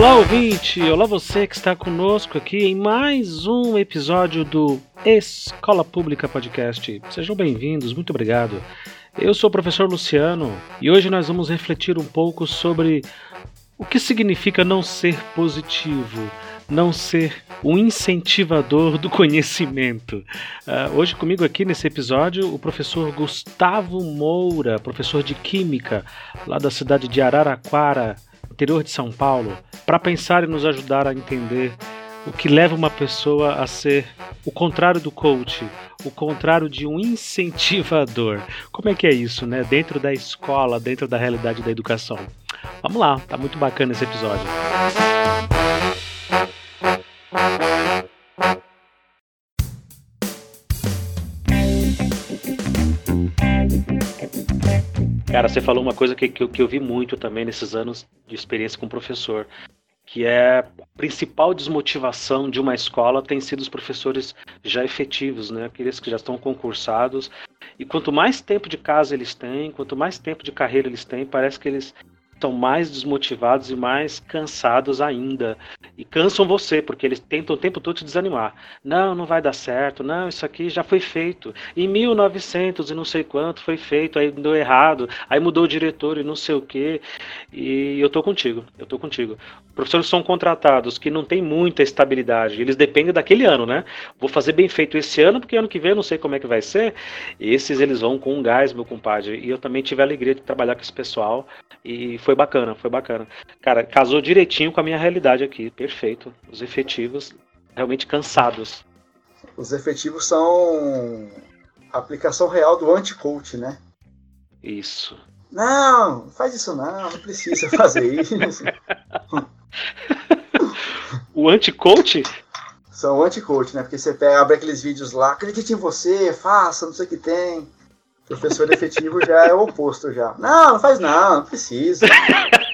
Olá, ouvinte! Olá, você que está conosco aqui em mais um episódio do Escola Pública Podcast. Sejam bem-vindos, muito obrigado. Eu sou o professor Luciano e hoje nós vamos refletir um pouco sobre o que significa não ser positivo, não ser um incentivador do conhecimento. Uh, hoje comigo aqui nesse episódio o professor Gustavo Moura, professor de Química, lá da cidade de Araraquara, interior de São Paulo, para pensar e nos ajudar a entender o que leva uma pessoa a ser o contrário do coach, o contrário de um incentivador. Como é que é isso, né? Dentro da escola, dentro da realidade da educação. Vamos lá, tá muito bacana esse episódio. Cara, você falou uma coisa que, que, eu, que eu vi muito também nesses anos de experiência com professor, que é a principal desmotivação de uma escola tem sido os professores já efetivos, né? Aqueles que já estão concursados. E quanto mais tempo de casa eles têm, quanto mais tempo de carreira eles têm, parece que eles estão mais desmotivados e mais cansados ainda. E cansam você, porque eles tentam o tempo todo te desanimar. Não, não vai dar certo. Não, isso aqui já foi feito. Em 1900 e não sei quanto foi feito, aí deu errado. Aí mudou o diretor e não sei o quê. E eu tô contigo, eu tô contigo. Professores são contratados que não tem muita estabilidade. Eles dependem daquele ano, né? Vou fazer bem feito esse ano, porque ano que vem eu não sei como é que vai ser. Esses eles vão com um gás, meu compadre. E eu também tive a alegria de trabalhar com esse pessoal. E foi bacana, foi bacana. Cara, casou direitinho com a minha realidade aqui. Perfeito. Os efetivos realmente cansados. Os efetivos são a aplicação real do anti-coach, né? Isso. Não, faz isso não, não precisa fazer isso. o anti-coach? São anti-coach, né? Porque você pega, abre aqueles vídeos lá, acredite em você, faça, não sei o que tem. Professor efetivo já é o oposto já. Não, não faz não, não precisa.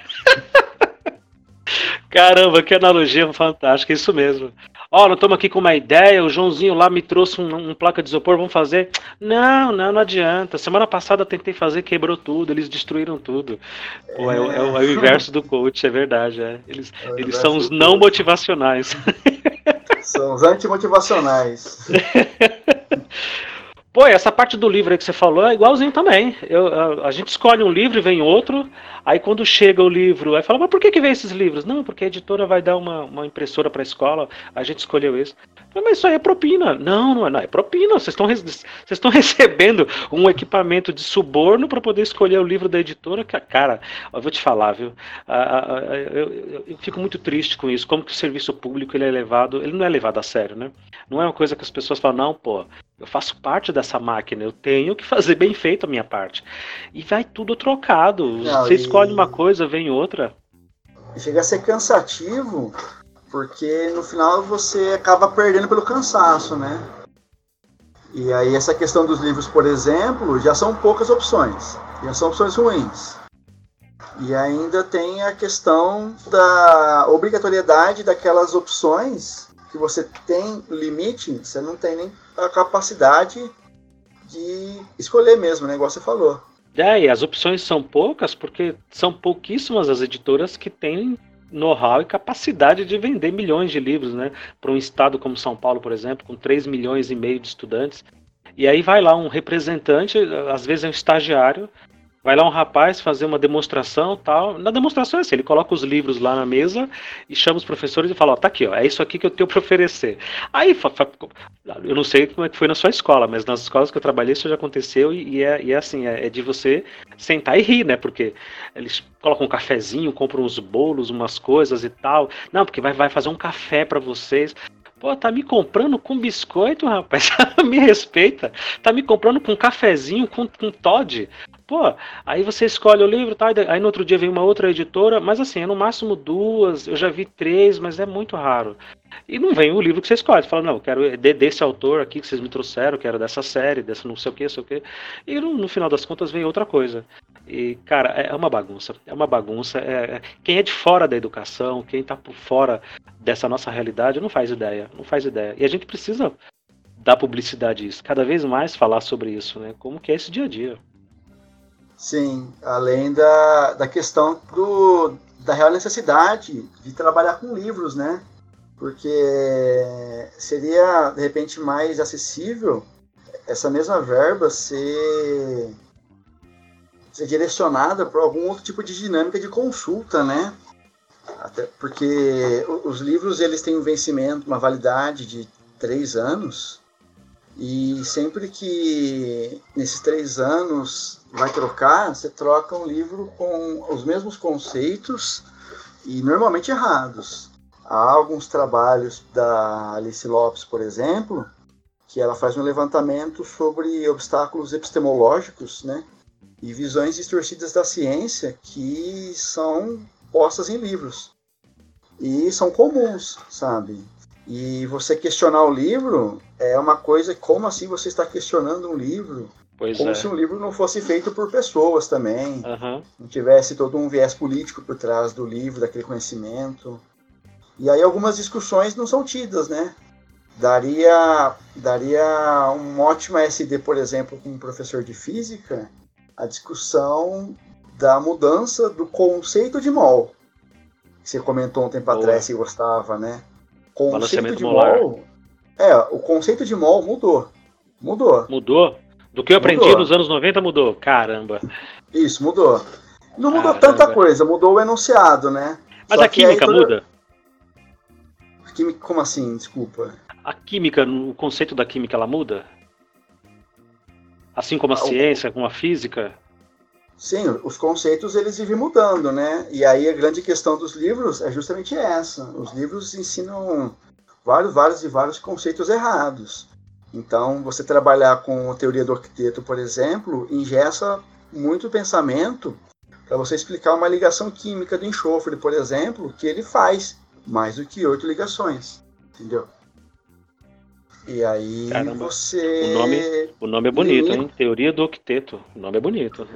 Caramba, que analogia fantástica, isso mesmo. Ó, oh, nós estamos aqui com uma ideia, o Joãozinho lá me trouxe um, um, placa de isopor, vamos fazer? Não, não, não adianta. Semana passada eu tentei fazer, quebrou tudo, eles destruíram tudo. Pô, é, é, é, o, é o, inverso do coach, é verdade. É. Eles, é eles são os não motivacionais. São os antimotivacionais. Pô, essa parte do livro aí que você falou é igualzinho também. Eu, a, a, gente escolhe um livro e vem outro. Aí quando chega o livro, aí fala, mas por que, que vem esses livros? Não, porque a editora vai dar uma, uma impressora para a escola, a gente escolheu esse. Mas isso aí é propina. Não, não é, não, é propina. Vocês estão vocês estão recebendo um equipamento de suborno para poder escolher o livro da editora. Que, cara, eu vou te falar, viu? Eu, eu, eu, fico muito triste com isso. Como que o serviço público ele é levado, ele não é levado a sério, né? Não é uma coisa que as pessoas falam, não, pô, eu faço parte dessa máquina, eu tenho que fazer bem feito a minha parte. E vai tudo trocado. Não, Você e... escolhe uma coisa, vem outra. Chega a ser cansativo, porque no final você acaba perdendo pelo cansaço, né? E aí essa questão dos livros, por exemplo, já são poucas opções, já são opções ruins. E ainda tem a questão da obrigatoriedade daquelas opções que você tem limite, você não tem nem a capacidade de escolher mesmo, né? Igual você falou. É, e as opções são poucas porque são pouquíssimas as editoras que têm know-how e capacidade de vender milhões de livros, né? Para um estado como São Paulo, por exemplo, com 3 milhões e meio de estudantes. E aí vai lá um representante, às vezes é um estagiário, Vai lá um rapaz fazer uma demonstração tal. Na demonstração é assim, ele coloca os livros lá na mesa e chama os professores e fala, ó, tá aqui, ó, é isso aqui que eu tenho para oferecer. Aí, eu não sei como é que foi na sua escola, mas nas escolas que eu trabalhei isso já aconteceu e, e, é, e é, assim, é, é, de você sentar e rir, né? Porque eles colocam um cafezinho, compram uns bolos, umas coisas e tal. Não, porque vai, vai fazer um café para vocês. Pô, tá me comprando com biscoito, rapaz. me respeita. Tá me comprando com cafezinho, com, com Todd. Pô, aí você escolhe o livro, tá? Aí no outro dia vem uma outra editora, mas assim, é no máximo duas, eu já vi três, mas é muito raro. E não vem o livro que você escolhe. Você fala, não, eu quero desse autor aqui que vocês me trouxeram, quero dessa série, dessa não sei o que, sei o que. E no, no, final das contas vem outra coisa. E, cara, é, é uma bagunça. É uma bagunça. É, é, quem é de fora da educação, quem tá por fora dessa nossa realidade, não faz ideia. Não faz ideia. E a gente precisa dar publicidade a isso. Cada vez mais falar sobre isso, né? Como que é esse dia a dia. Sim, além da, da questão do, da real necessidade de trabalhar com livros, né? Porque seria, de repente, mais acessível essa mesma verba ser, ser direcionada para algum outro tipo de dinâmica de consulta, né? Até porque os livros eles têm um vencimento, uma validade de três anos, e sempre que nesses três anos vai trocar, você troca um livro com os mesmos conceitos e normalmente errados. Há alguns trabalhos da Alice Lopes, por exemplo, que ela faz um levantamento sobre obstáculos epistemológicos, né, e visões distorcidas da ciência que são postas em livros e são comuns, sabe? E você questionar o livro é uma coisa, como assim você está questionando um livro? Pois como é. se um livro não fosse feito por pessoas também, uhum. não tivesse todo um viés político por trás do livro, daquele conhecimento. E aí algumas discussões não são tidas, né? Daria, daria um ótimo SD, por exemplo, com um professor de física, a discussão da mudança do conceito de mol, que você comentou um tempo Boa. atrás que gostava, né? Conceito de molar. mol. É, o conceito de mol mudou. Mudou. Mudou? Do que eu aprendi mudou. nos anos 90 mudou. Caramba. Isso, mudou. Não mudou Caramba. tanta coisa, mudou o enunciado, né? Mas Só a química toda... muda? Química, como assim? Desculpa. A química, o conceito da química, ela muda? Assim como a ah, ciência, como a física? Sim, os conceitos eles vivem mudando, né? E aí a grande questão dos livros é justamente essa. Os livros ensinam vários, vários e vários conceitos errados. Então, você trabalhar com a teoria do octeto, por exemplo, ingessa muito pensamento para você explicar uma ligação química do enxofre, por exemplo, que ele faz mais do que oito ligações, entendeu? E aí Caramba. você. O nome, o nome é bonito, hein? Teoria do octeto. O nome é bonito.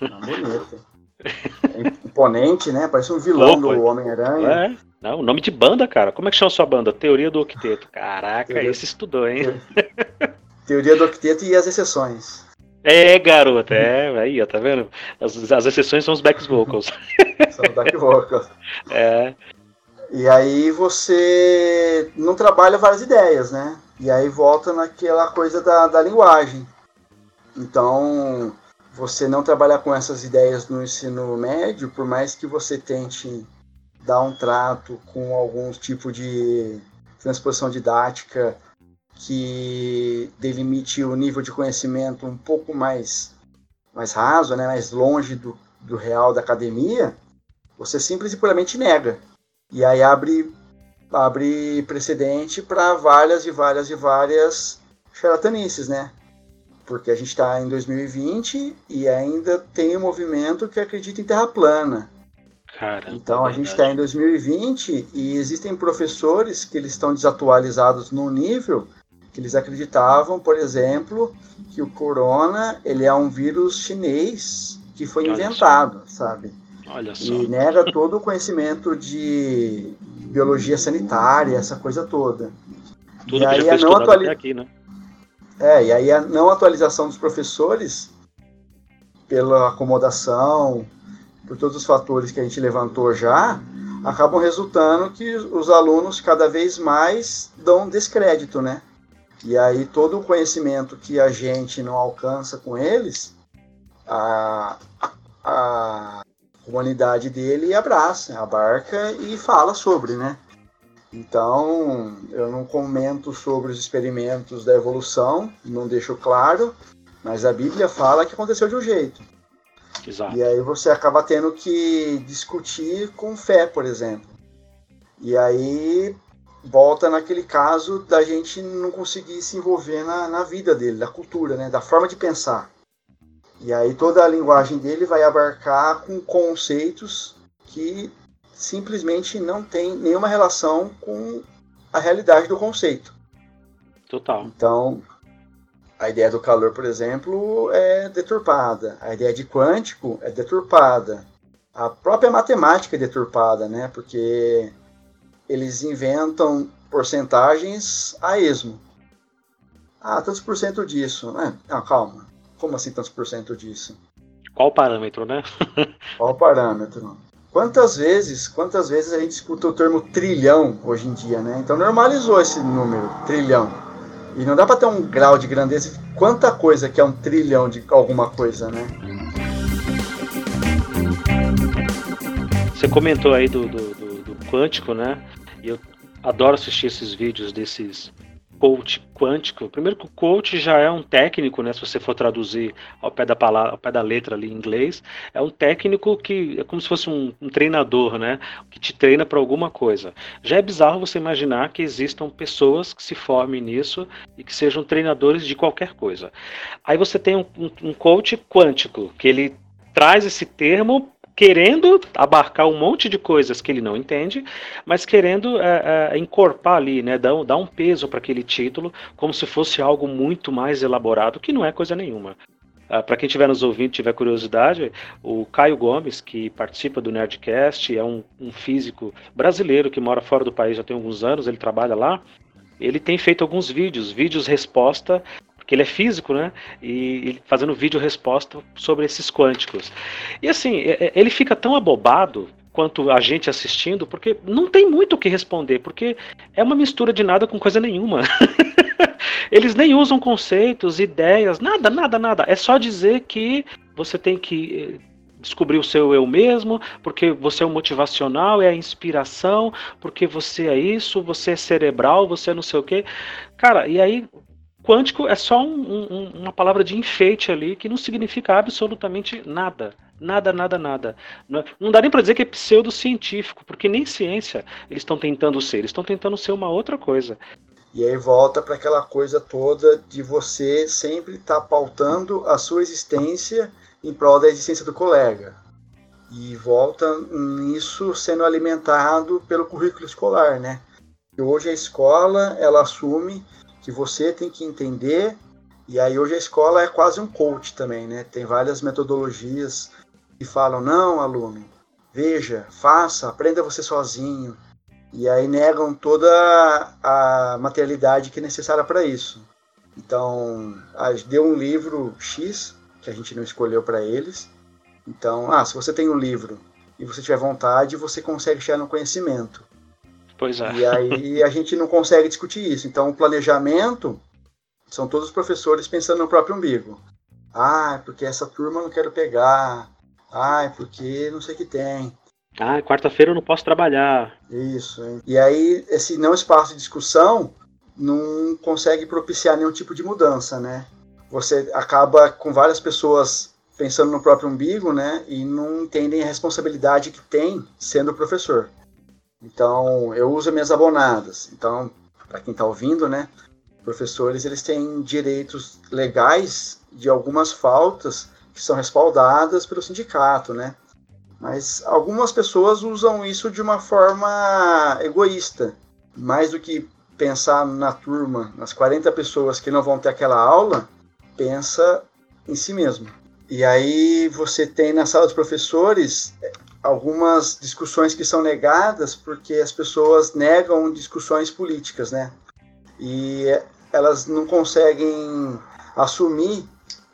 É bonito. É imponente, né? Parece um vilão do Homem-Aranha. É. Não, o nome de banda, cara. Como é que chama sua banda? Teoria do Octeto. Caraca, Teoria... esse estudou, hein? Teoria do Octeto e as exceções. É, garoto, é, aí, ó, tá vendo? As, as exceções são os back vocals. São os back vocals. É. E aí você não trabalha várias ideias, né? E aí volta naquela coisa da, da linguagem. Então, você não trabalhar com essas ideias no ensino médio, por mais que você tente dar um trato com algum tipo de transposição didática que delimite o nível de conhecimento um pouco mais, mais raso, né, mais longe do, do real da academia, você simplesmente puramente nega. E aí abre abre precedente para várias e várias e várias charlatanices, né? Porque a gente está em 2020 e ainda tem um movimento que acredita em terra plana. Caramba, então a gente está em 2020 e existem professores que eles estão desatualizados no nível que eles acreditavam, por exemplo, que o corona ele é um vírus chinês que foi Olha inventado, só. sabe? Olha só. E nega todo o conhecimento de biologia sanitária, essa coisa toda. Tudo e aí a não atuali... aqui, né? É, e aí a não atualização dos professores, pela acomodação, por todos os fatores que a gente levantou já, acabam resultando que os alunos cada vez mais dão descrédito, né? E aí todo o conhecimento que a gente não alcança com eles, a, a, comunidade dele abraça, abarca e fala sobre, né? Então, eu não comento sobre os experimentos da evolução, não deixo claro, mas a Bíblia fala que aconteceu de um jeito. Exato. E aí você acaba tendo que discutir com fé, por exemplo. E aí volta naquele caso da gente não conseguir se envolver na, na vida dele, da cultura, né? da forma de pensar. E aí toda a linguagem dele vai abarcar com conceitos que simplesmente não tem nenhuma relação com a realidade do conceito. Total. Então, a ideia do calor, por exemplo, é deturpada. A ideia de quântico é deturpada. A própria matemática é deturpada, né? Porque eles inventam porcentagens a esmo. Ah, tantos por cento disso. ah, calma. Como assim tantos por cento disso? Qual o parâmetro, né? Qual o parâmetro? Quantas vezes, quantas vezes a gente escuta o termo trilhão hoje em dia, né? Então normalizou esse número, trilhão. E não dá para ter um grau de grandeza de quanta coisa que é um trilhão de alguma coisa, né? Você comentou aí do, do, do, do quântico, né? E eu adoro assistir esses vídeos desses coach quântico. Primeiro que o coach já é um técnico, né? Se você for traduzir ao pé da palavra, ao pé da letra ali em inglês, é um técnico que é como se fosse um, um treinador, né? Que te treina para alguma coisa. Já é bizarro você imaginar que existam pessoas que se formem nisso e que sejam treinadores de qualquer coisa. Aí você tem um, um, coach quântico que ele traz esse termo querendo abarcar um monte de coisas que ele não entende, mas querendo é, é, encorpar ali, né, dar, dar um peso para aquele título, como se fosse algo muito mais elaborado, que não é coisa nenhuma. Uh, ah, para quem estiver nos ouvindo, tiver curiosidade, o Caio Gomes, que participa do Nerdcast, é um, um, físico brasileiro que mora fora do país já tem alguns anos, ele trabalha lá. Ele tem feito alguns vídeos, vídeos resposta que ele é físico, né? E, fazendo vídeo resposta sobre esses quânticos. E assim, é, é, ele fica tão abobado quanto a gente assistindo, porque não tem muito o que responder, porque é uma mistura de nada com coisa nenhuma. Eles nem usam conceitos, ideias, nada, nada, nada. É só dizer que você tem que eh, descobrir o seu eu mesmo, porque você é o motivacional, é a inspiração, porque você é isso, você é cerebral, você é não sei o quê. Cara, e aí Quântico é só um, um, uma palavra de enfeite ali que não significa absolutamente nada. Nada, nada, nada. Não, não dá nem para dizer que é pseudocientífico, porque nem ciência eles estão tentando ser, eles estão tentando ser uma outra coisa. E aí volta para aquela coisa toda de você sempre estar tá pautando a sua existência em prol da existência do colega. E volta nisso sendo alimentado pelo currículo escolar, né? E hoje a escola, ela assume que você tem que entender. E aí hoje a escola é quase um coach também, né? Tem várias metodologias que falam, não, aluno, veja, faça, aprenda você sozinho. E aí negam toda a materialidade que é necessária para isso. Então, deu um livro X, que a gente não escolheu para eles. Então, ah, se você tem um livro e você tiver vontade, você consegue chegar no conhecimento. Pois é. E aí a gente não consegue discutir isso. Então, o planejamento são todos os professores pensando no próprio umbigo. Ah, porque essa turma eu não quero pegar. Ah, porque não sei o que tem. Ah, quarta-feira eu não posso trabalhar. Isso. Hein? E aí, esse não espaço de discussão não consegue propiciar nenhum tipo de mudança, né? Você acaba com várias pessoas pensando no próprio umbigo, né? E não entendem a responsabilidade que tem sendo professor. Então, eu uso minhas abonadas. Então, para quem está ouvindo, né, professores eles têm direitos legais de algumas faltas que são respaldadas pelo sindicato, né? Mas algumas pessoas usam isso de uma forma egoísta, mais do que pensar na turma, nas 40 pessoas que não vão ter aquela aula, pensa em si mesmo. E aí você tem na sala dos professores algumas discussões que são negadas porque as pessoas negam discussões políticas, né? E elas não conseguem assumir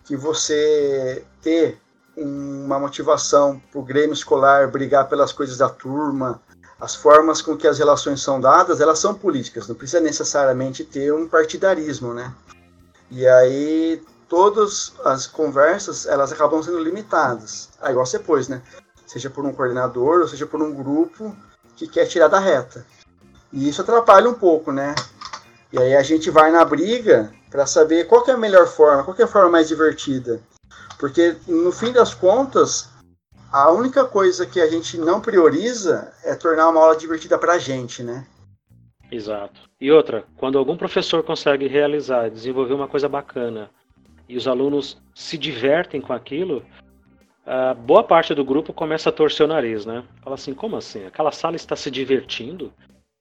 que você ter uma motivação para o Grêmio escolar brigar pelas coisas da turma, as formas com que as relações são dadas, elas são políticas, não precisa necessariamente ter um partidarismo, né? E aí todas as conversas, elas acabam sendo limitadas. Ah, igual você pôs, né? Seja por um coordenador ou seja por um grupo que quer tirar da reta. E isso atrapalha um pouco, né? E aí a gente vai na briga para saber qual é a melhor forma, qual é a forma mais divertida. Porque no fim das contas, a única coisa que a gente não prioriza é tornar uma aula divertida para a gente, né? Exato. E outra, quando algum professor consegue realizar, desenvolver uma coisa bacana e os alunos se divertem com aquilo, uh, boa parte do grupo começa a torcer o nariz, né? Fala assim, como assim? Aquela sala está se divertindo?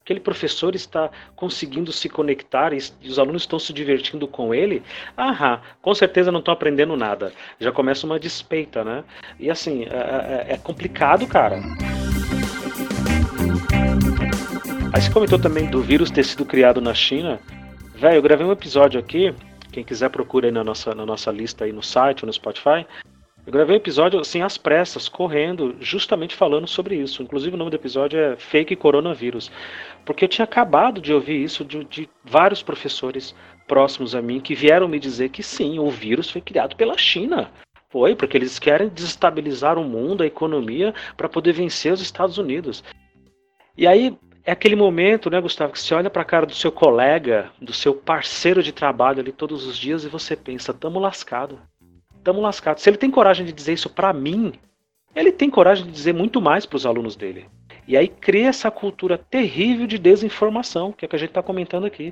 Aquele professor está conseguindo se conectar e os alunos estão se divertindo com ele? Aham, com certeza não estão aprendendo nada. Já começa uma despeita, né? E assim, é, é, é complicado, cara. Aí você comentou também do vírus ter sido criado na China. Velho, eu gravei um episódio aqui. Quem quiser procura aí na nossa, na nossa lista aí no site ou no Spotify Eu gravei episódio assim às pressas, correndo, justamente falando sobre isso. Inclusive o nome do episódio é Fake Coronavírus. Porque eu tinha acabado de ouvir isso de, de vários professores próximos a mim que vieram me dizer que sim, o vírus foi criado pela China. Foi, porque eles querem desestabilizar o mundo, a economia, para poder vencer os Estados Unidos. E aí é aquele momento, né, Gustavo, que você olha para a cara do seu colega, do seu parceiro de trabalho ali todos os dias e você pensa, tamo lascado estamos lascados. Se ele tem coragem de dizer isso para mim, ele tem coragem de dizer muito mais para os alunos dele. E aí cria essa cultura terrível de desinformação, que é o que a gente está comentando aqui.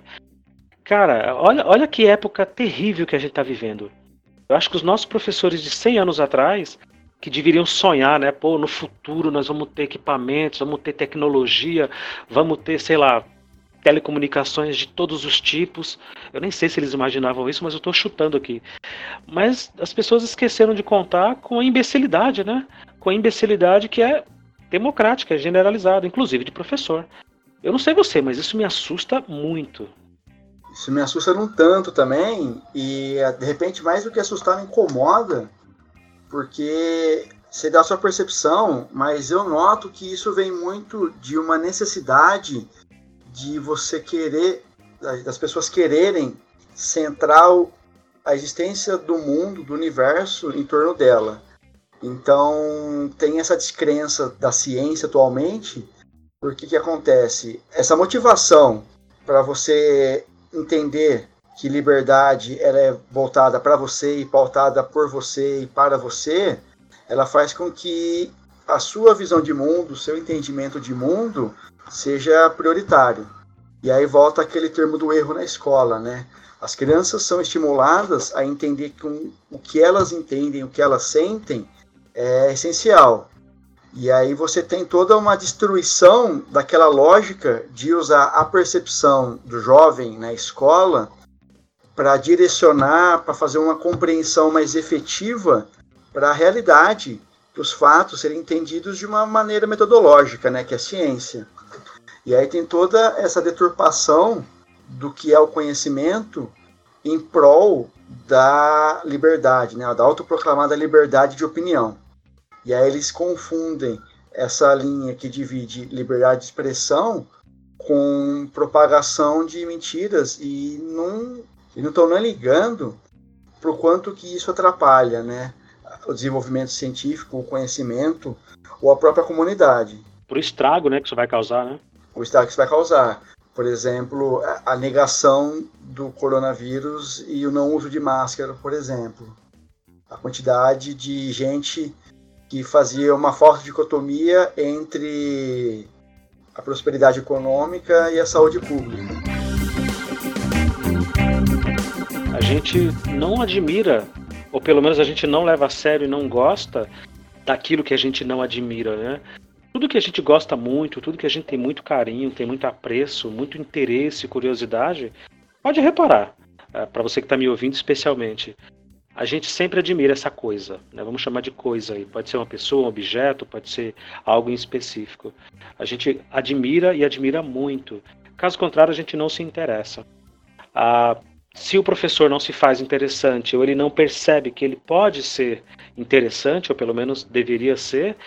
Cara, olha, olha que época terrível que a gente está vivendo. Eu acho que os nossos professores de 100 anos atrás, que deveriam sonhar, né? Pô, no futuro nós vamos ter equipamentos, vamos ter tecnologia, vamos ter, sei lá, telecomunicações de todos os tipos. Eu nem sei se eles imaginavam isso, mas eu estou chutando aqui. Mas as pessoas esqueceram de contar com a imbecilidade, né? Com a imbecilidade que é democrática, é generalizada, inclusive de professor. Eu não sei você, mas isso me assusta muito. Isso me assusta num tanto também, e de repente mais do que assustar me incomoda, porque você dá a sua percepção, mas eu noto que isso vem muito de uma necessidade de você querer, das pessoas quererem centrar a existência do mundo, do universo em torno dela. Então, tem essa descrença da ciência atualmente, porque que acontece? Essa motivação para você entender que liberdade ela é voltada para você e pautada por você e para você, ela faz com que a sua visão de mundo, o seu entendimento de mundo seja prioritário. E aí volta aquele termo do erro na escola, né? As crianças são estimuladas a entender que um, o que elas entendem, o que elas sentem é essencial. E aí você tem toda uma destruição daquela lógica de usar a percepção do jovem na escola para direcionar, para fazer uma compreensão mais efetiva para a realidade, os fatos serem entendidos de uma maneira metodológica, né, que é ciência. E aí tem toda essa deturpação do que é o conhecimento em prol da liberdade, né, da autoproclamada liberdade de opinião. E aí eles confundem essa linha que divide liberdade de expressão com propagação de mentiras e não e não estão nem ligando para o quanto que isso atrapalha, né, o desenvolvimento científico, o conhecimento ou a própria comunidade. Por estrago, né, que isso vai causar, né? o estrago que isso vai causar. Por exemplo, a negação do coronavírus e o não uso de máscara, por exemplo. A quantidade de gente que fazia uma forte dicotomia entre a prosperidade econômica e a saúde pública. A gente não admira, ou pelo menos a gente não leva a sério e não gosta daquilo que a gente não admira, né? tudo que a gente gosta muito, tudo que a gente tem muito carinho, tem muito apreço, muito interesse, curiosidade, pode reparar, é, para você que está me ouvindo especialmente. A gente sempre admira essa coisa, né? vamos chamar de coisa aí. Pode ser uma pessoa, um objeto, pode ser algo em específico. A gente admira e admira muito. Caso contrário, a gente não se interessa. Ah, se o professor não se faz interessante ou ele não percebe que ele pode ser interessante, ou pelo menos deveria ser,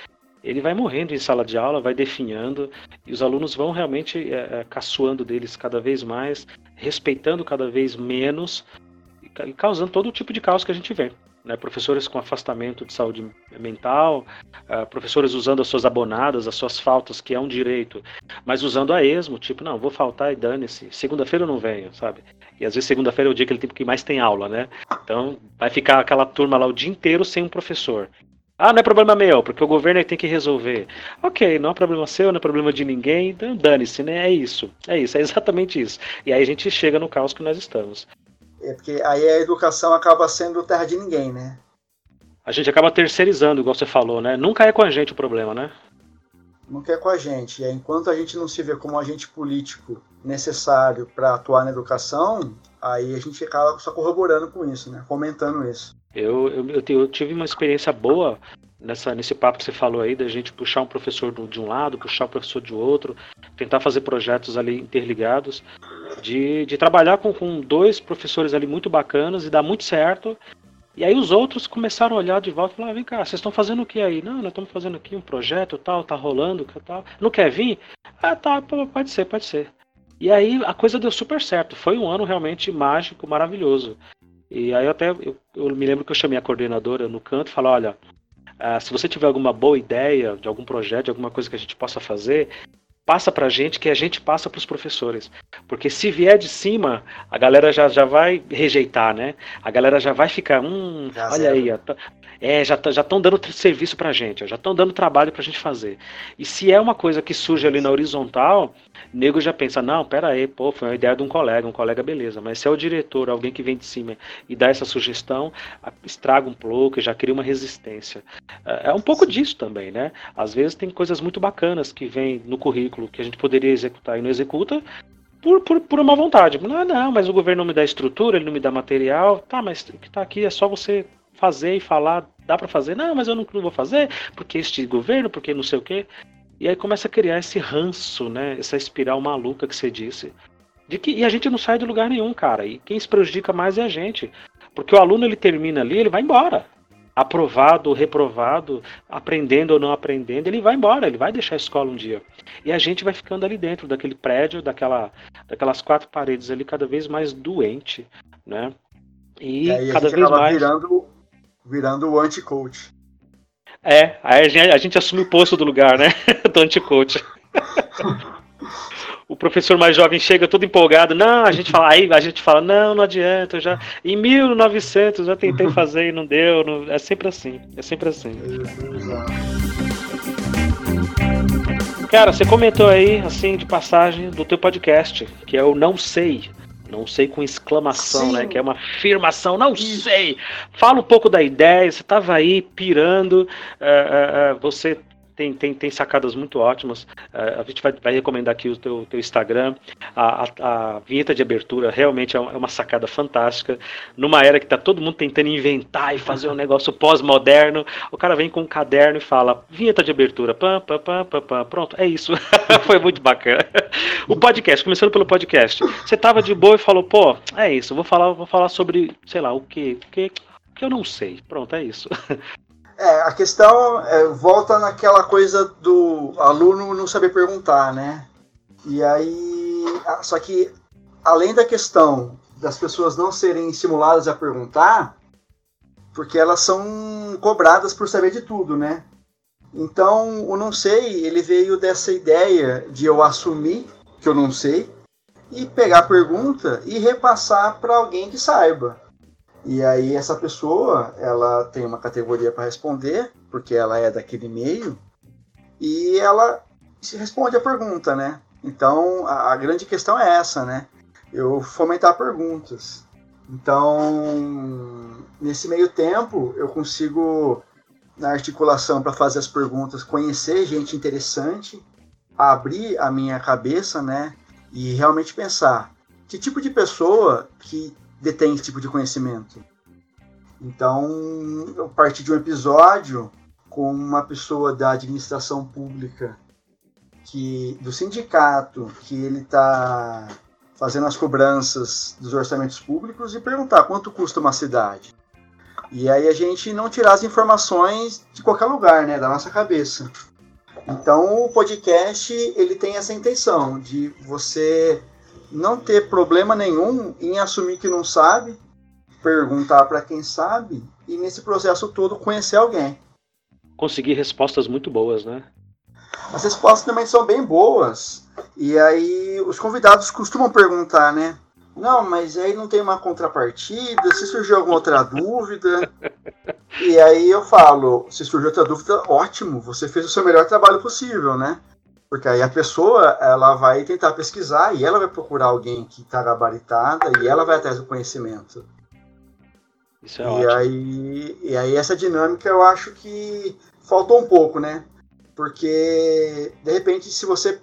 ele vai morrendo em sala de aula, vai definhando, e os alunos vão realmente é, é, caçoando deles cada vez mais, respeitando cada vez menos, e causando todo tipo de caos que a gente vê. Né? Professores com afastamento de saúde mental, uh, professores usando as suas abonadas, as suas faltas, que é um direito, mas usando a esmo, tipo, não, vou faltar e dane-se, segunda-feira eu não venho, sabe? E às vezes segunda-feira é o dia que ele tem que mais tem aula, né? Então vai ficar aquela turma lá o dia inteiro sem um professor. Ah, não é problema meu, porque o governo é tem que resolver. Ok, não é problema seu, não é problema de ninguém, então dane-se, né? É isso. É isso, é exatamente isso. E aí a gente chega no caos que nós estamos. É porque aí a educação acaba sendo terra de ninguém, né? A gente acaba terceirizando, igual você falou, né? Nunca é com a gente o problema, né? Nunca é com a gente. E enquanto a gente não se vê como agente político necessário para atuar na educação, aí a gente acaba só corroborando com isso, né? Comentando isso. Eu, eu, eu, tive uma experiência boa nessa, nesse papo que você falou aí, da gente puxar um professor de um lado, puxar um professor de outro, tentar fazer projetos ali interligados, de, de trabalhar com, com dois professores ali muito bacanas e dar muito certo. E aí os outros começaram a olhar de volta e falaram, vem cá, vocês estão fazendo o que aí? Não, nós estamos fazendo aqui um projeto tal, tá rolando, tal. Não quer vir? Ah, tá, pode ser, pode ser. E aí a coisa deu super certo. Foi um ano realmente mágico, maravilhoso. E aí até eu, eu me lembro que eu chamei a coordenadora no canto e falei, olha, uh, se você tiver alguma boa ideia de algum projeto, de alguma coisa que a gente possa fazer, passa para a gente que a gente passa para os professores. Porque se vier de cima, a galera já, já vai rejeitar, né? A galera já vai ficar, hum, já olha zero. aí, é, já já estão dando serviço para a gente, já estão dando trabalho para a gente fazer. E se é uma coisa que surge ali na horizontal, nego já pensa, não, pera aí, pô, foi uma ideia de um colega, um colega beleza, mas se é o diretor, alguém que vem de cima e dá essa sugestão, estraga um pouco, já cria uma resistência. É, é um pouco disso também, né? Às vezes tem coisas muito bacanas que vêm no currículo que a gente poderia executar e não executa, por, por, por uma vontade. Não, não, mas o governo não me dá estrutura, ele não me dá material. Tá, mas o que tá aqui é só você fazer e falar, dá para fazer? Não, mas eu não, não, vou fazer, porque este governo, porque não sei o quê. E aí começa a criar esse ranço, né? Essa espiral maluca que você disse. De que, e a gente não sai de lugar nenhum, cara. E quem se prejudica mais é a gente. Porque o aluno ele termina ali, ele vai embora. Aprovado ou reprovado, aprendendo ou não aprendendo, ele vai embora, ele vai deixar a escola um dia. E a gente vai ficando ali dentro daquele prédio, daquela, daquelas quatro paredes ali, cada vez mais doente, né? E, e cada vez mais. Virando, virando o anti-coach. É, aí a gente, a gente assume o posto do lugar, né? do anti-coach. o professor mais jovem chega todo empolgado, não, a gente fala, aí a gente fala, não, não adianta, já em 1900 já tentei fazer e não deu, não, é sempre assim, é sempre assim. Cara, você comentou aí, assim, de passagem do teu podcast, que é o Não Sei. Não sei com exclamação, né? Sim. né? Que é uma afirmação, não sei. Fala um pouco da ideia, você estava aí pirando, uh, uh, você tem, tem, tem sacadas muito ótimas. Uh, a gente vai, vai, recomendar aqui o teu, teu Instagram. A, a, a, vinheta de abertura realmente é uma é sacada fantástica. Numa era que está todo mundo tentando inventar e fazer um negócio pós-moderno, o cara vem com um caderno e fala: vinheta de abertura, pam, pam, pam, pam, pam. pronto, é isso. Foi muito bacana. O podcast, começando pelo podcast. Você tava de boa e falou: pô, é isso, vou falar, vou falar sobre, sei lá, o que, o que, que eu não sei. Pronto, é isso. É, a questão é, volta naquela coisa do aluno não saber perguntar, né? E aí, só que além da questão das pessoas não serem estimuladas a perguntar, porque elas são cobradas por saber de tudo, né? Então, o não sei, ele veio dessa ideia de eu assumir que eu não sei e pegar a pergunta e repassar para alguém que saiba. E aí essa pessoa, ela tem uma categoria para responder, porque ela é daquele meio, e ela se responde a pergunta, né? Então, a, a grande questão é essa, né? Eu fomentar perguntas. Então, nesse meio tempo, eu consigo, na articulação para fazer as perguntas, conhecer gente interessante, abrir a minha cabeça, né? E realmente pensar que tipo de pessoa que detém esse tipo de conhecimento. Então, eu parti de um episódio com uma pessoa da administração pública que do sindicato que ele está fazendo as cobranças dos orçamentos públicos e perguntar quanto custa uma cidade. E aí a gente não tirar as informações de qualquer lugar, né, da nossa cabeça. Então o podcast ele tem essa intenção de você não ter problema nenhum em assumir que não sabe, perguntar para quem sabe e nesse processo todo conhecer alguém. Conseguir respostas muito boas, né? As respostas também são bem boas. E aí os convidados costumam perguntar, né? Não, mas aí não tem uma contrapartida, se surgiu alguma outra dúvida. E aí eu falo, se surgiu outra dúvida, ótimo, você fez o seu melhor trabalho possível, né? Porque aí a pessoa ela vai tentar pesquisar e ela vai procurar alguém que está gabaritada e ela vai atrás do conhecimento. Isso é e ótimo. Aí, e aí essa dinâmica eu acho que faltou um pouco, né? Porque de repente se você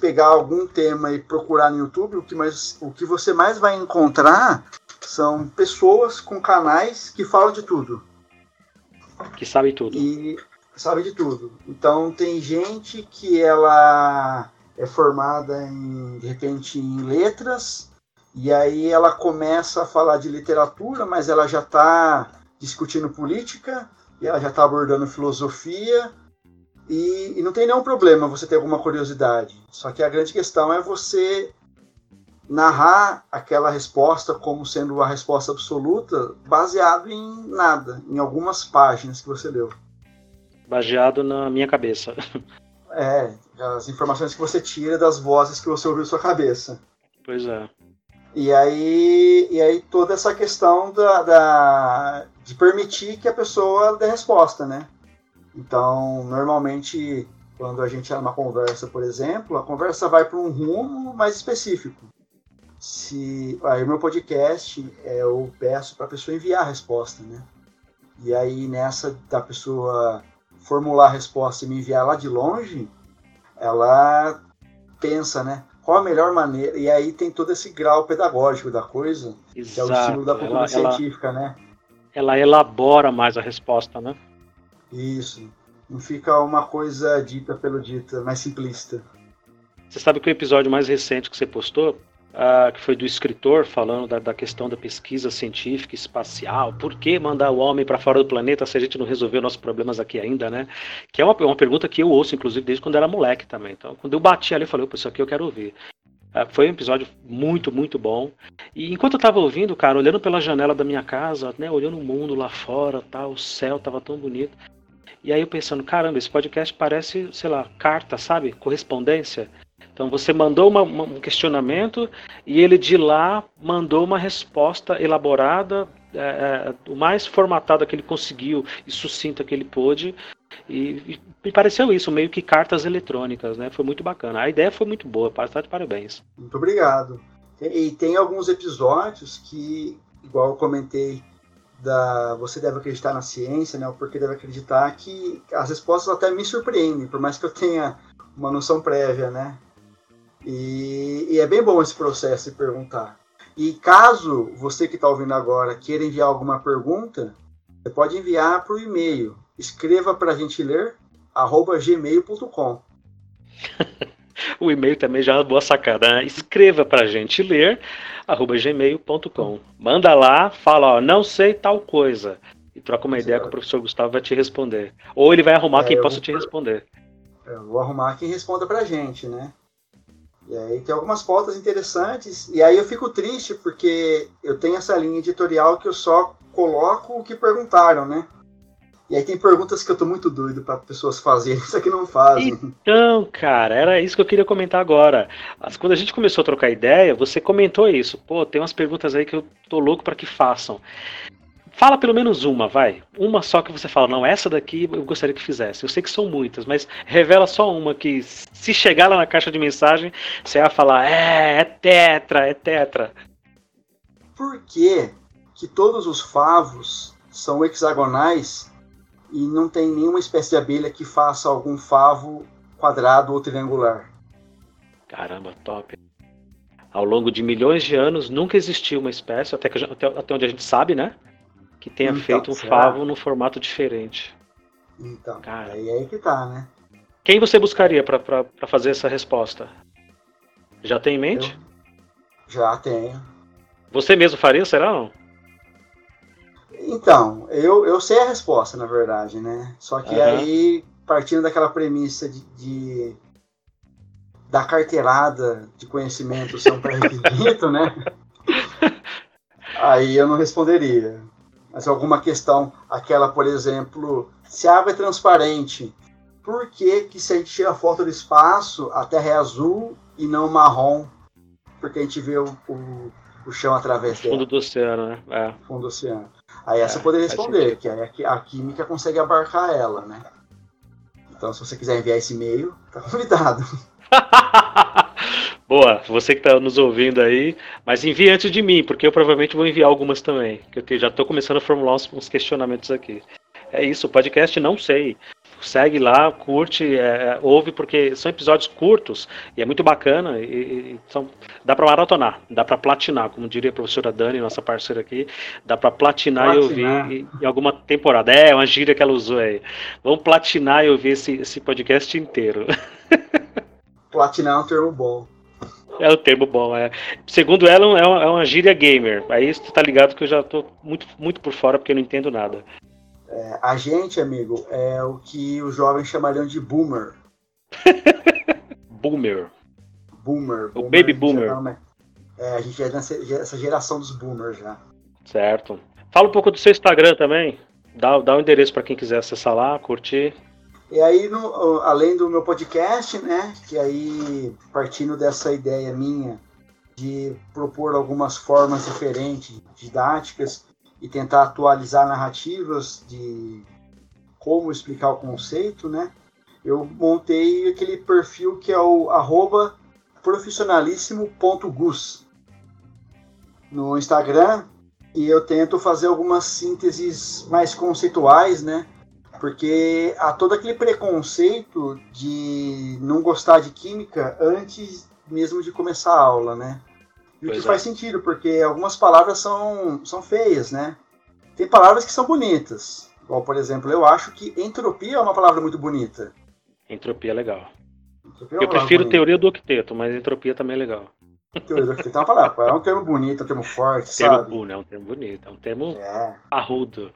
pegar algum tema e procurar no YouTube, o que, mais, o que você mais vai encontrar são pessoas com canais que falam de tudo. Que sabem tudo. E, sabe de tudo. Então tem gente que ela é formada em, de repente em letras e aí ela começa a falar de literatura, mas ela já está discutindo política, e ela já está abordando filosofia, e, e, não tem nenhum problema você ter alguma curiosidade. Só que a grande questão é você narrar aquela resposta como sendo a resposta absoluta, baseado em nada, em algumas páginas que você leu. Baseado na minha cabeça. É, as informações que você tira das vozes que você ouviu em sua cabeça. Pois é. E aí, e aí toda essa questão da, da, de permitir que a pessoa dê resposta, né? Então, normalmente, quando a gente é numa conversa, por exemplo, a conversa vai para um rumo mais específico. Se aí meu podcast, é, eu peço para a pessoa enviar a resposta, né? E aí nessa da pessoa formular a resposta e me enviar lá de longe, ela pensa, né? Qual a melhor maneira? E aí tem todo esse grau pedagógico da coisa, Exato. que é o estilo da cultura ela, científica, ela, né? Ela elabora mais a resposta, né? Isso. Não fica uma coisa dita pelo dita, mais simplista. Você sabe que o episódio mais recente que você postou uh, que foi do escritor falando da, da, questão da pesquisa científica espacial. Por que mandar o homem para fora do planeta se a gente não resolveu nossos problemas aqui ainda, né? Que é uma, uma pergunta que eu ouço, inclusive, desde quando era moleque também. Então, quando eu bati ali, eu falei, isso aqui eu quero ouvir. Uh, foi um episódio muito, muito bom. E enquanto eu estava ouvindo, cara, olhando pela janela da minha casa, né, olhando o mundo lá fora, tá, o céu tava tão bonito. E aí eu pensando, caramba, esse podcast parece, sei lá, carta, sabe? Correspondência. Então você mandou uma, uma, um questionamento e ele de lá mandou uma resposta elaborada, é, é, o mais formatada que ele conseguiu e sucinta que ele pôde. E, e, me pareceu isso, meio que cartas eletrônicas, né? Foi muito bacana. A ideia foi muito boa, está de parabéns. Muito obrigado. E tem alguns episódios que, igual eu comentei, da você deve acreditar na ciência, né? Porque deve acreditar que as respostas até me surpreendem, por mais que eu tenha uma noção prévia, né? E, e, é bem bom esse processo de perguntar. E caso você que está ouvindo agora queira enviar alguma pergunta, você pode enviar para o e-mail. Escreva para a gente ler, arroba gmail.com. o e-mail também já é uma boa sacada. Né? Escreva para a gente ler, arroba gmail.com. Manda lá, fala, ó, não sei tal coisa. E troca uma ideia que o professor Gustavo vai te responder. Ou ele vai arrumar é, quem possa vou... te responder. Eu vou arrumar quem responda para a gente, né? E aí tem algumas pautas interessantes. E aí eu fico triste porque eu tenho essa linha editorial que eu só coloco o que perguntaram, né? E aí tem perguntas que eu tô muito doido para pessoas fazerem, isso aqui não fazem. Então, cara, era isso que eu queria comentar agora. Quando a gente começou a trocar ideia, você comentou isso. Pô, tem umas perguntas aí que eu tô louco para que façam. Fala pelo menos uma, vai. Uma só que você fala, não, essa daqui eu gostaria que fizesse. Eu sei que são muitas, mas revela só uma que, se chegar lá na caixa de mensagem, você vai falar, é, é tetra, é tetra. Por que, que todos os favos são hexagonais e não tem nenhuma espécie de abelha que faça algum favo quadrado ou triangular? Caramba, top. Ao longo de milhões de anos, nunca existiu uma espécie, até, que, até, até onde a gente sabe, né? Que tenha então, feito um será? favo no formato diferente. Então, Cara. aí é aí que tá, né? Quem você buscaria para fazer essa resposta? Já tem em mente? Eu já tenho. Você mesmo faria, será não? Então, eu, eu sei a resposta, na verdade, né? Só que uhum. aí, partindo daquela premissa de, de da carteirada de conhecimento ser um pré-requisito, né? Aí eu não responderia mas alguma questão, aquela, por exemplo, se a água é transparente, por que, que se a gente tira a foto do espaço, a Terra é azul e não marrom? Porque a gente vê o, o, o chão através dela. Fundo do oceano, né? É. Fundo do oceano. Aí essa é, poderia responder, que aí a, a química consegue abarcar ela, né? Então, se você quiser enviar esse e-mail, tá convidado. Boa, você que está nos ouvindo aí, mas envie antes de mim, porque eu provavelmente vou enviar algumas também, que eu já estou começando a formular uns, uns, questionamentos aqui. É isso, o podcast não sei. Segue lá, curte, é, ouve, porque são episódios curtos e é muito bacana. E, e são, dá para maratonar, dá para platinar, como diria a professora Dani, nossa parceira aqui, dá para platinar, platinar, e ouvir em, em alguma temporada. É, uma gíria que ela usou aí. Vamos platinar e ouvir esse, esse podcast inteiro. Platinar é um termo bom. É o termo bom, é. Segundo ela, é uma, é uma gíria gamer. Aí você tá ligado que eu já tô muito, muito por fora porque eu não entendo nada. É, a gente, amigo, é o que os jovens chamariam de boomer. boomer. Boomer. O baby boomer. é, a gente é dessa geração dos boomers já. Certo. Fala um pouco do seu Instagram também. Dá, dá o um endereço para quem quiser acessar lá, curtir. E aí, no, além do meu podcast, né, que aí partindo dessa ideia minha de propor algumas formas diferentes, didáticas, e tentar atualizar narrativas de como explicar o conceito, né, eu montei aquele perfil que é o arroba profissionalíssimo.gus no Instagram e eu tento fazer algumas sínteses mais conceituais, né? Porque há todo aquele preconceito de não gostar de química antes mesmo de começar a aula, né? E o que é. faz sentido, porque algumas palavras são, são feias, né? Tem palavras que são bonitas. Igual, por exemplo, eu acho que entropia é uma palavra muito bonita. Entropia é legal. Entropia é eu prefiro bonita. teoria do octeto, mas entropia também é legal. Teoria do octeto é uma palavra. É um termo bonito, é um termo forte, termo sabe? Termo, é um termo bonito, é um termo é. arrudo.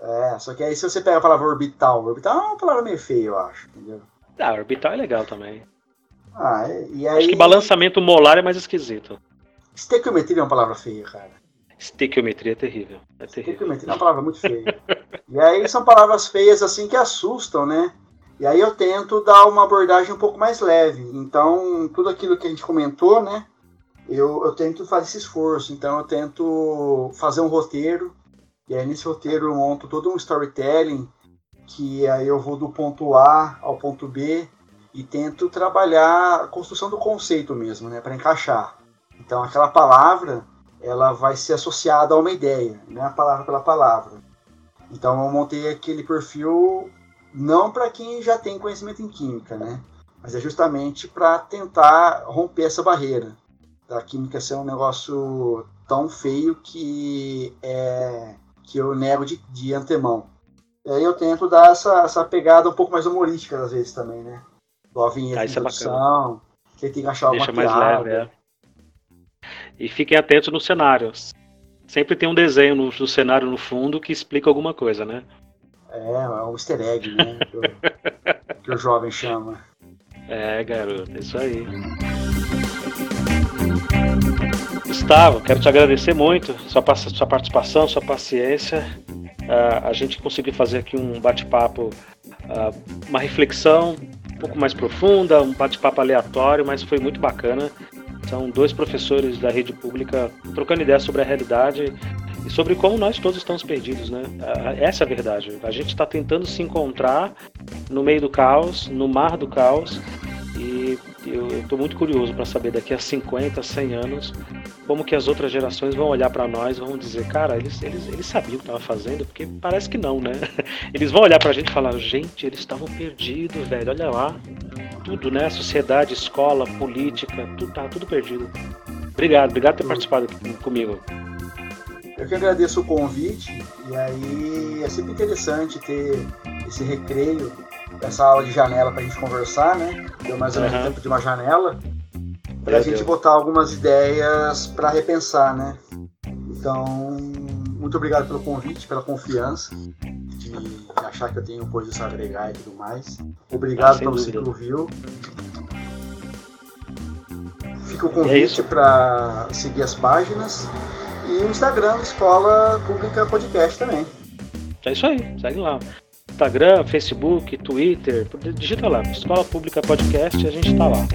É, só que aí se você pega a palavra orbital, orbital é uma palavra meio feia, eu acho, entendeu? Ah, orbital é legal também. Ah, e aí... Acho que balançamento molar é mais esquisito. Estequiometria é uma palavra feia, cara. Estequiometria é terrível. É terrível. Estequiometria é uma palavra muito feia. e aí são palavras feias assim que assustam, né? E aí eu tento dar uma abordagem um pouco mais leve. Então, tudo aquilo que a gente comentou, né? Eu, eu tento fazer esse esforço. Então, eu tento fazer um roteiro e aí nesse roteiro eu monto todo um storytelling que aí eu vou do ponto A ao ponto B e tento trabalhar a construção do conceito mesmo, né, para encaixar. Então aquela palavra ela vai ser associada a uma ideia, não é a palavra pela palavra. Então eu montei aquele perfil não para quem já tem conhecimento em química, né, mas é justamente para tentar romper essa barreira da química ser um negócio tão feio que é que eu nego de, de antemão. E aí eu tento dar essa, essa pegada um pouco mais humorística às vezes também, né? Igual a vinheta ah, de é introdução, que tem que achar alguma Deixa mais piada. leve, é. E fiquem atentos nos cenários. Sempre tem um desenho no, no, cenário no fundo que explica alguma coisa, né? É, é um easter egg, né? que, o, que o jovem chama. É, garoto, é isso aí. Gustavo, quero te agradecer muito sua, sua participação, sua paciência. Uh, a gente conseguiu fazer aqui um bate-papo, uh, uma reflexão um pouco mais profunda, um bate-papo aleatório, mas foi muito bacana. São dois professores da rede pública trocando ideias sobre a realidade e sobre como nós todos estamos perdidos, né? Uh, essa é a verdade. A gente está tentando se encontrar no meio do caos, no mar do caos, e eu estou muito curioso para saber daqui a 50, 100 anos como que as outras gerações vão olhar para nós vão dizer, cara, eles, eles, eles sabiam o que estavam fazendo, porque parece que não, né? Eles vão olhar para a gente e falar, gente, eles estavam perdidos, velho, olha lá. Tudo, né? Sociedade, escola, política, tudo tá tudo perdido. Obrigado, obrigado por ter participado comigo. Eu que agradeço o convite, e aí é sempre interessante ter esse recreio essa aula de janela para a gente conversar, né? Deu mais ou menos uhum. tempo de uma janela para a gente deu. botar algumas ideias para repensar, né? Então, muito obrigado pelo convite, pela confiança de achar que eu tenho coisas a agregar e tudo mais. Obrigado ah, você que ouviu. Fica o é convite é para seguir as páginas e o Instagram Escola Pública Podcast também. É isso aí, segue lá. Instagram, Facebook, Twitter, digita lá, Escola Pública Podcast, a gente está lá.